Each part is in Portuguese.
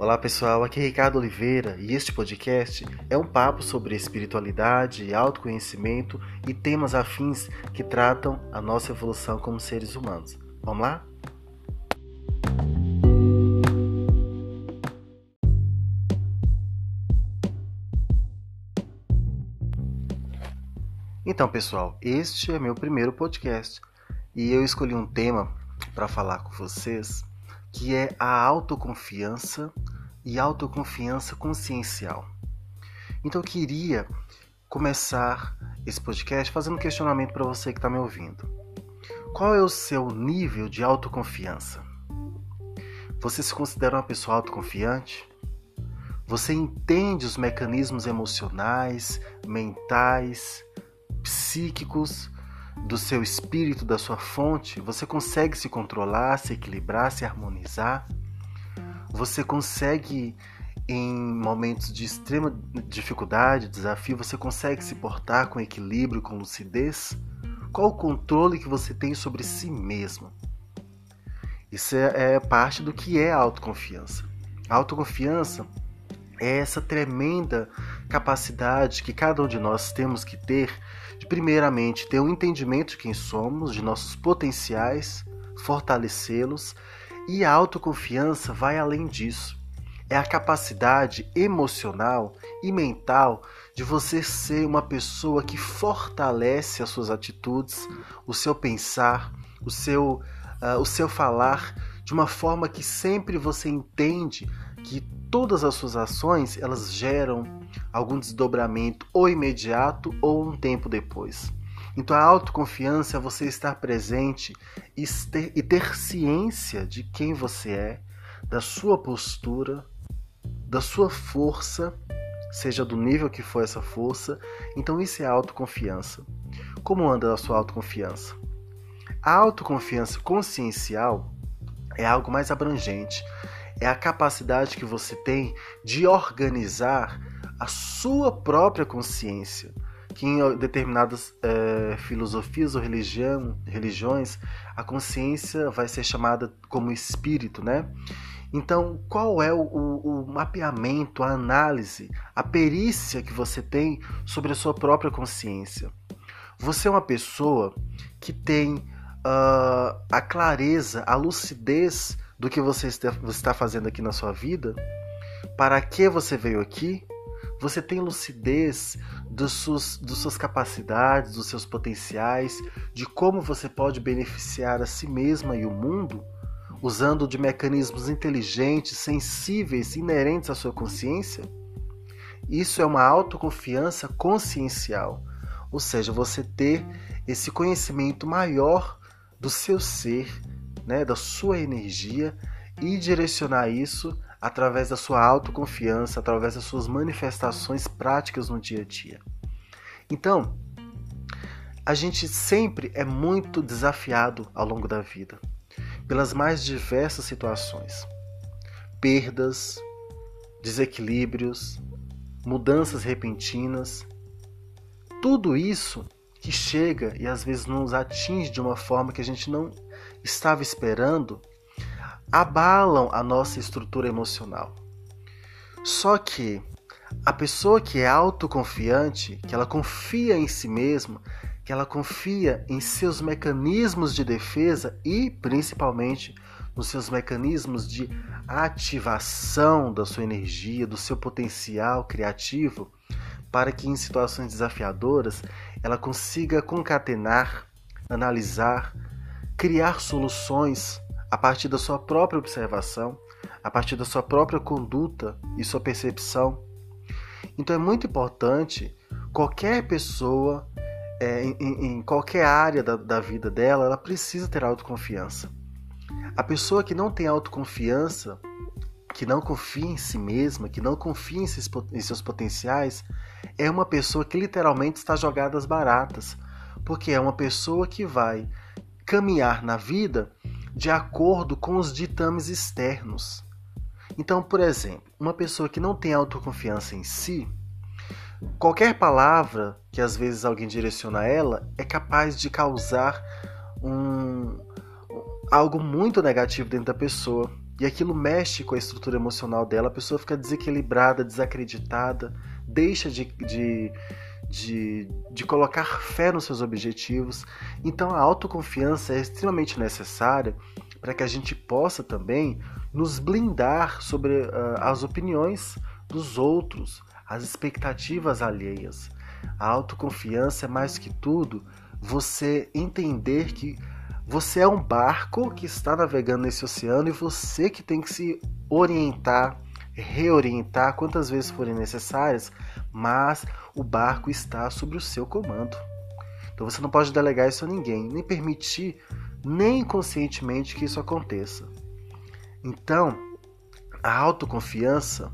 Olá pessoal, aqui é Ricardo Oliveira e este podcast é um papo sobre espiritualidade, autoconhecimento e temas afins que tratam a nossa evolução como seres humanos. Vamos lá? Então, pessoal, este é meu primeiro podcast e eu escolhi um tema para falar com vocês que é a autoconfiança e autoconfiança consciencial. Então eu queria começar esse podcast fazendo um questionamento para você que está me ouvindo. Qual é o seu nível de autoconfiança? Você se considera uma pessoa autoconfiante? Você entende os mecanismos emocionais, mentais, psíquicos do seu espírito, da sua fonte? Você consegue se controlar, se equilibrar, se harmonizar? você consegue em momentos de extrema dificuldade, desafio, você consegue se portar com equilíbrio, com lucidez? Qual o controle que você tem sobre si mesmo? Isso é, é parte do que é autoconfiança. A autoconfiança é essa tremenda capacidade que cada um de nós temos que ter de, primeiramente, ter um entendimento de quem somos, de nossos potenciais, fortalecê-los e a autoconfiança vai além disso. É a capacidade emocional e mental de você ser uma pessoa que fortalece as suas atitudes, o seu pensar, o seu, uh, o seu falar, de uma forma que sempre você entende que todas as suas ações elas geram algum desdobramento ou imediato ou um tempo depois. Então a autoconfiança é você estar presente e ter, e ter ciência de quem você é, da sua postura, da sua força, seja do nível que for essa força. Então isso é autoconfiança. Como anda a sua autoconfiança? A autoconfiança consciencial é algo mais abrangente. É a capacidade que você tem de organizar a sua própria consciência que em determinadas é, filosofias ou religião, religiões a consciência vai ser chamada como espírito, né? Então, qual é o, o, o, mapeamento, a análise, a perícia que você tem sobre a sua própria consciência? Você é uma pessoa que tem uh, a clareza, a lucidez do que você está, você está fazendo aqui na sua vida? Para que você veio aqui? Você tem lucidez dos suas, das suas capacidades, dos seus potenciais, de como você pode beneficiar a si mesma e o mundo, usando de mecanismos inteligentes, sensíveis, inerentes à sua consciência? Isso é uma autoconfiança consciencial, ou seja, você ter esse conhecimento maior do seu ser, né, da sua energia e direcionar isso através da sua autoconfiança, através das suas manifestações práticas no dia a dia. Então, a gente sempre é muito desafiado ao longo da vida pelas mais diversas situações. Perdas, desequilíbrios, mudanças repentinas, tudo isso que chega e às vezes nos atinge de uma forma que a gente não estava esperando, abalam a nossa estrutura emocional. Só que a pessoa que é autoconfiante, que ela confia em si mesma, que ela confia em seus mecanismos de defesa e principalmente nos seus mecanismos de ativação da sua energia, do seu potencial criativo, para que em situações desafiadoras ela consiga concatenar, analisar, criar soluções a partir da sua própria observação, a partir da sua própria conduta e sua percepção. Então é muito importante qualquer pessoa, é, em, em, qualquer área da, da vida dela, ela precisa ter autoconfiança. A pessoa que não tem autoconfiança, que não confia em si mesma, que não confia em seus, potenciais, é uma pessoa que literalmente está jogada às baratas, porque é uma pessoa que vai caminhar na vida de acordo com os ditames externos. Então, por exemplo, uma pessoa que não tem autoconfiança em si, qualquer palavra que às vezes alguém direciona a ela é capaz de causar um algo muito negativo dentro da pessoa. e aquilo mexe com a estrutura emocional dela, a pessoa fica desequilibrada, desacreditada, deixa de, de, de, de colocar fé nos seus objetivos. Então a autoconfiança é extremamente necessária para que a gente possa também nos blindar sobre uh, as opiniões dos outros, as expectativas alheias. A autoconfiança é mais que tudo você entender que você é um barco que está navegando nesse oceano e você que tem que se orientar, reorientar quantas vezes forem necessárias, mas o barco está sob o seu comando. Então você não pode delegar isso a ninguém, nem permitir, nem conscientemente que isso aconteça. Então, a autoconfiança,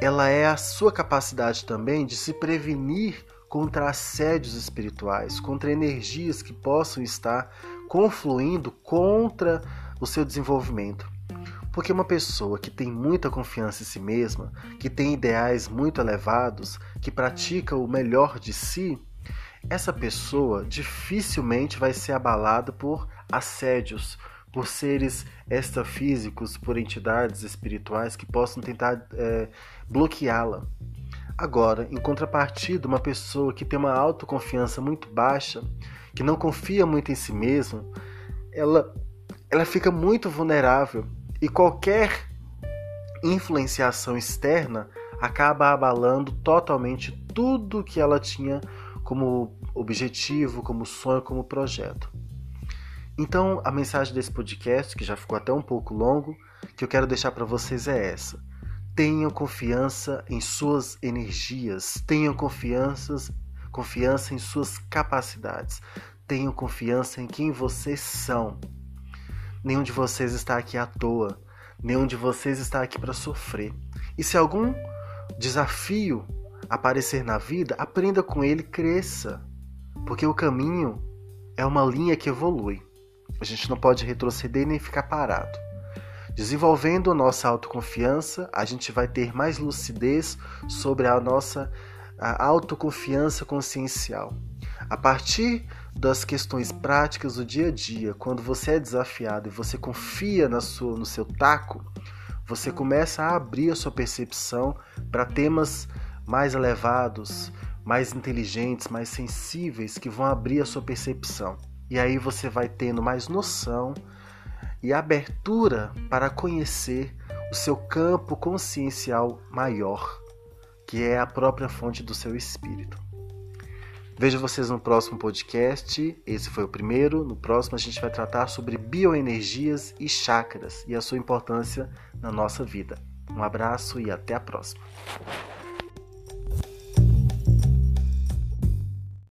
ela é a sua capacidade também de se prevenir contra assédios espirituais, contra energias que possam estar confluindo contra o seu desenvolvimento. Porque uma pessoa que tem muita confiança em si mesma, que tem ideais muito elevados, que pratica o melhor de si, essa pessoa dificilmente vai ser abalada por assédios, por seres extrafísicos, por entidades espirituais que possam tentar é, bloqueá-la. Agora, em contrapartida, uma pessoa que tem uma autoconfiança muito baixa, que não confia muito em si mesma, ela, ela fica muito vulnerável e qualquer influenciação externa acaba abalando totalmente tudo que ela tinha como objetivo, como sonho, como projeto. Então, a mensagem desse podcast, que já ficou até um pouco longo, que eu quero deixar para vocês é essa: tenham confiança em suas energias, tenham confianças confiança em suas capacidades. Tenham confiança em quem vocês são. Nenhum de vocês está aqui à toa. Nenhum de vocês está aqui para sofrer. E se algum desafio aparecer na vida, aprenda com ele, cresça. Porque o caminho é uma linha que evolui. A gente não pode retroceder nem ficar parado. Desenvolvendo a nossa autoconfiança, a gente vai ter mais lucidez sobre a nossa a autoconfiança consciencial. A partir das questões práticas do dia a dia, quando você é desafiado e você confia na sua, no seu taco, você começa a abrir a sua percepção para temas mais elevados, mais inteligentes, mais sensíveis, que vão abrir a sua percepção. E aí você vai tendo mais noção e abertura para conhecer o seu campo consciencial maior que é a própria fonte do seu espírito. Vejo vocês no próximo podcast. Esse foi o primeiro. No próximo, a gente vai tratar sobre bioenergias e chakras e a sua importância na nossa vida. Um abraço e até a próxima.